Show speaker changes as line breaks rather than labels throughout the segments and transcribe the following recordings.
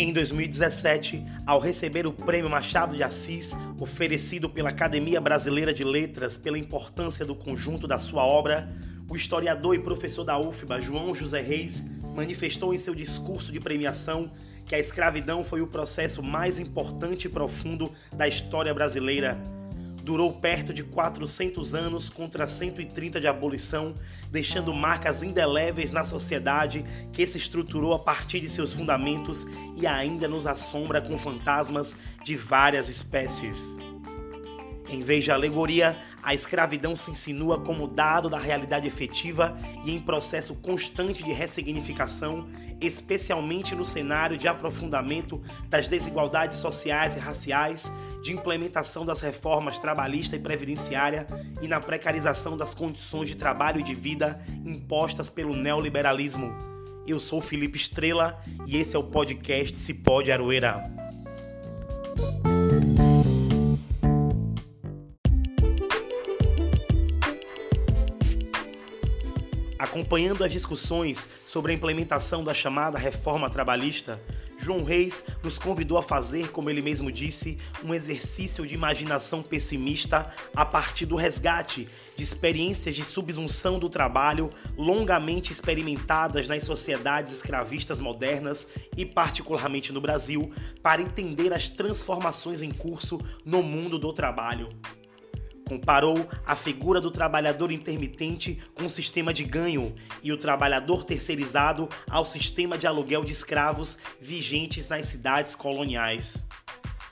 Em 2017, ao receber o Prêmio Machado de Assis, oferecido pela Academia Brasileira de Letras pela importância do conjunto da sua obra, o historiador e professor da UFBA, João José Reis, manifestou em seu discurso de premiação que a escravidão foi o processo mais importante e profundo da história brasileira durou perto de 400 anos contra 130 de abolição, deixando marcas indeléveis na sociedade que se estruturou a partir de seus fundamentos e ainda nos assombra com fantasmas de várias espécies. Em vez de alegoria, a escravidão se insinua como dado da realidade efetiva e em processo constante de ressignificação, especialmente no cenário de aprofundamento das desigualdades sociais e raciais, de implementação das reformas trabalhista e previdenciária e na precarização das condições de trabalho e de vida impostas pelo neoliberalismo. Eu sou Felipe Estrela e esse é o podcast Se Pode Aroeira. Acompanhando as discussões sobre a implementação da chamada reforma trabalhista, João Reis nos convidou a fazer, como ele mesmo disse, um exercício de imaginação pessimista a partir do resgate de experiências de subsunção do trabalho longamente experimentadas nas sociedades escravistas modernas e, particularmente no Brasil, para entender as transformações em curso no mundo do trabalho. Comparou a figura do trabalhador intermitente com o sistema de ganho e o trabalhador terceirizado ao sistema de aluguel de escravos vigentes nas cidades coloniais.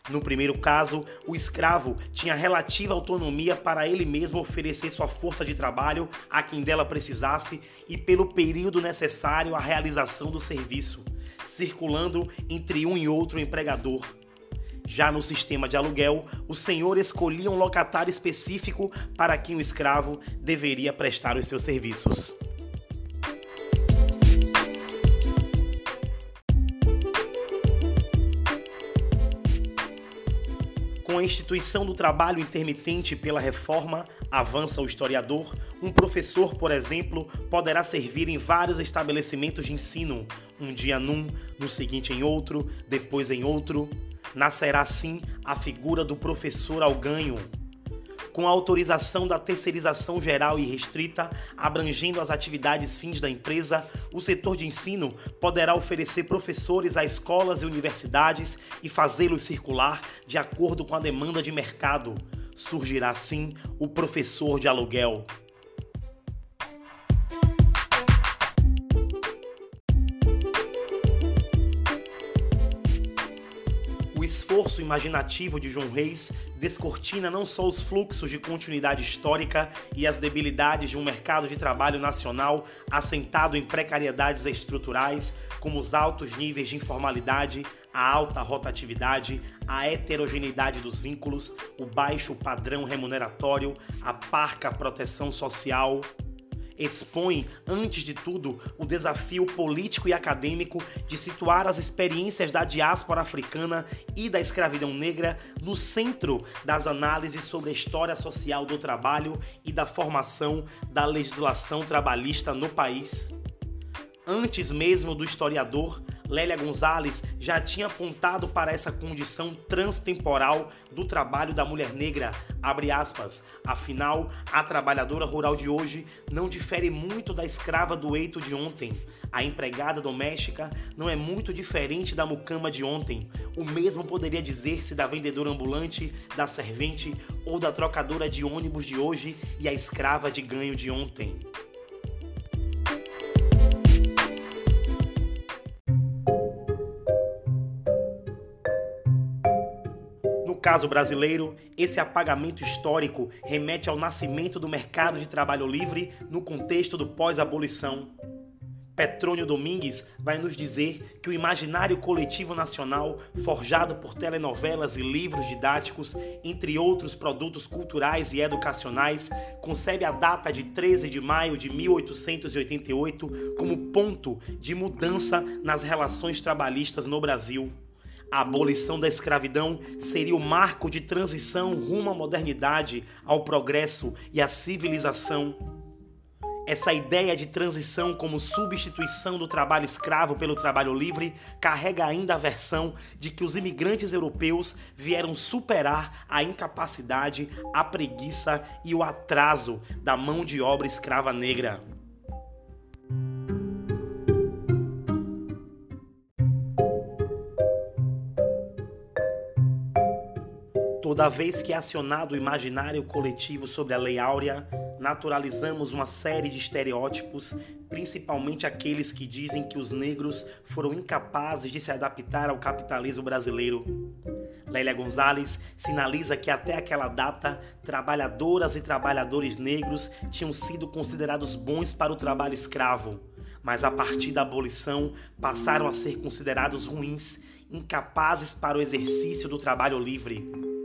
No primeiro caso, o escravo tinha relativa autonomia para ele mesmo oferecer sua força de trabalho a quem dela precisasse e pelo período necessário à realização do serviço, circulando entre um e outro empregador. Já no sistema de aluguel, o senhor escolhia um locatário específico para quem o escravo deveria prestar os seus serviços. Com a instituição do trabalho intermitente pela reforma, avança o historiador, um professor, por exemplo, poderá servir em vários estabelecimentos de ensino, um dia num, no seguinte em outro, depois em outro nascerá assim a figura do professor ao ganho, com a autorização da terceirização geral e restrita, abrangendo as atividades fins da empresa, o setor de ensino poderá oferecer professores a escolas e universidades e fazê-los circular de acordo com a demanda de mercado. Surgirá assim o professor de aluguel. Esforço imaginativo de João Reis descortina não só os fluxos de continuidade histórica e as debilidades de um mercado de trabalho nacional assentado em precariedades estruturais, como os altos níveis de informalidade, a alta rotatividade, a heterogeneidade dos vínculos, o baixo padrão remuneratório, a parca proteção social, expõe, antes de tudo, o desafio político e acadêmico de situar as experiências da diáspora africana e da escravidão negra no centro das análises sobre a história social do trabalho e da formação da legislação trabalhista no país. Antes mesmo do historiador, Lélia Gonzalez já tinha apontado para essa condição transtemporal do trabalho da mulher negra, aspas, afinal, a trabalhadora rural de hoje não difere muito da escrava do eito de ontem. A empregada doméstica não é muito diferente da mucama de ontem. O mesmo poderia dizer-se da vendedora ambulante, da servente ou da trocadora de ônibus de hoje e a escrava de ganho de ontem. Caso brasileiro, esse apagamento histórico remete ao nascimento do mercado de trabalho livre no contexto do pós-abolição. Petrônio Domingues vai nos dizer que o imaginário coletivo nacional, forjado por telenovelas e livros didáticos, entre outros produtos culturais e educacionais, concebe a data de 13 de maio de 1888 como ponto de mudança nas relações trabalhistas no Brasil. A abolição da escravidão seria o marco de transição rumo à modernidade, ao progresso e à civilização. Essa ideia de transição como substituição do trabalho escravo pelo trabalho livre carrega ainda a versão de que os imigrantes europeus vieram superar a incapacidade, a preguiça e o atraso da mão de obra escrava negra. Toda vez que é acionado o imaginário coletivo sobre a Lei Áurea, naturalizamos uma série de estereótipos, principalmente aqueles que dizem que os negros foram incapazes de se adaptar ao capitalismo brasileiro. Lélia Gonzalez sinaliza que até aquela data, trabalhadoras e trabalhadores negros tinham sido considerados bons para o trabalho escravo, mas a partir da abolição passaram a ser considerados ruins, incapazes para o exercício do trabalho livre.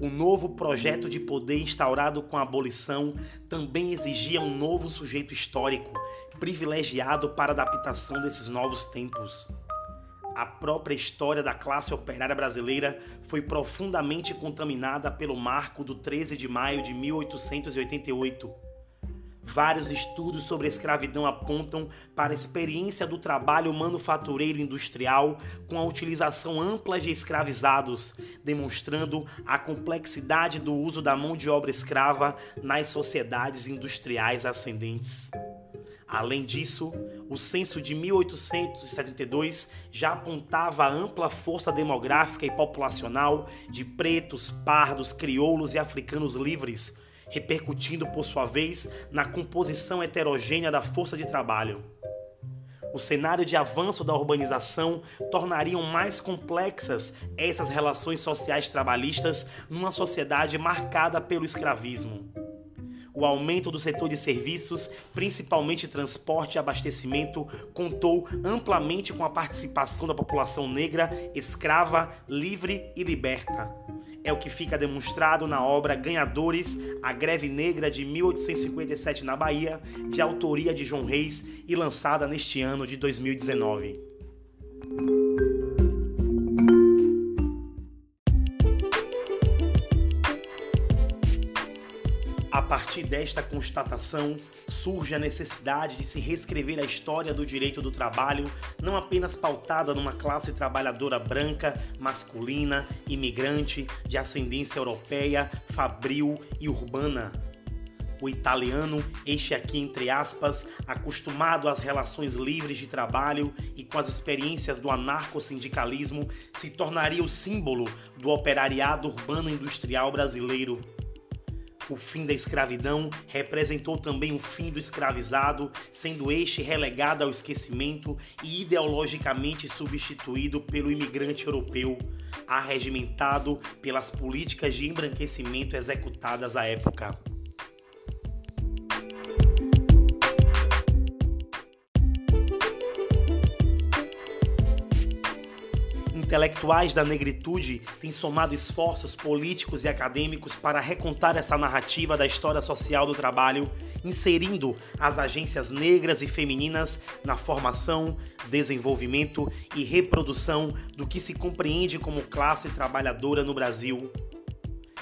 O novo projeto de poder instaurado com a abolição também exigia um novo sujeito histórico, privilegiado para a adaptação desses novos tempos. A própria história da classe operária brasileira foi profundamente contaminada pelo marco do 13 de maio de 1888 Vários estudos sobre a escravidão apontam para a experiência do trabalho manufatureiro industrial com a utilização ampla de escravizados, demonstrando a complexidade do uso da mão de obra escrava nas sociedades industriais ascendentes. Além disso, o censo de 1872 já apontava a ampla força demográfica e populacional de pretos, pardos, crioulos e africanos livres repercutindo por sua vez na composição heterogênea da força de trabalho. O cenário de avanço da urbanização tornariam mais complexas essas relações sociais trabalhistas numa sociedade marcada pelo escravismo. O aumento do setor de serviços, principalmente transporte e abastecimento, contou amplamente com a participação da população negra, escrava, livre e liberta é o que fica demonstrado na obra Ganhadores, a Greve Negra de 1857 na Bahia, de autoria de João Reis e lançada neste ano de 2019. A partir desta constatação, surge a necessidade de se reescrever a história do direito do trabalho, não apenas pautada numa classe trabalhadora branca, masculina, imigrante, de ascendência europeia, fabril e urbana. O italiano, este aqui entre aspas, acostumado às relações livres de trabalho e com as experiências do anarcossindicalismo, se tornaria o símbolo do operariado urbano industrial brasileiro o fim da escravidão representou também o fim do escravizado, sendo este relegado ao esquecimento e ideologicamente substituído pelo imigrante europeu, arregimentado pelas políticas de embranquecimento executadas à época. Intelectuais da negritude têm somado esforços políticos e acadêmicos para recontar essa narrativa da história social do trabalho, inserindo as agências negras e femininas na formação, desenvolvimento e reprodução do que se compreende como classe trabalhadora no Brasil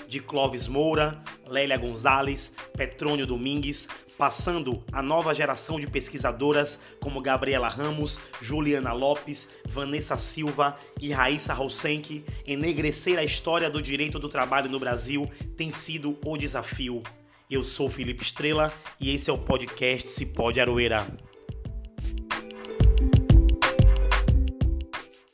de Clóvis Moura, Lélia Gonzalez, Petrônio Domingues, passando a nova geração de pesquisadoras como Gabriela Ramos, Juliana Lopes, Vanessa Silva e Raíssa Rosenck, enegrecer a história do direito do trabalho no Brasil tem sido o desafio. Eu sou Felipe Estrela e esse é o podcast Se Pode Aroeira.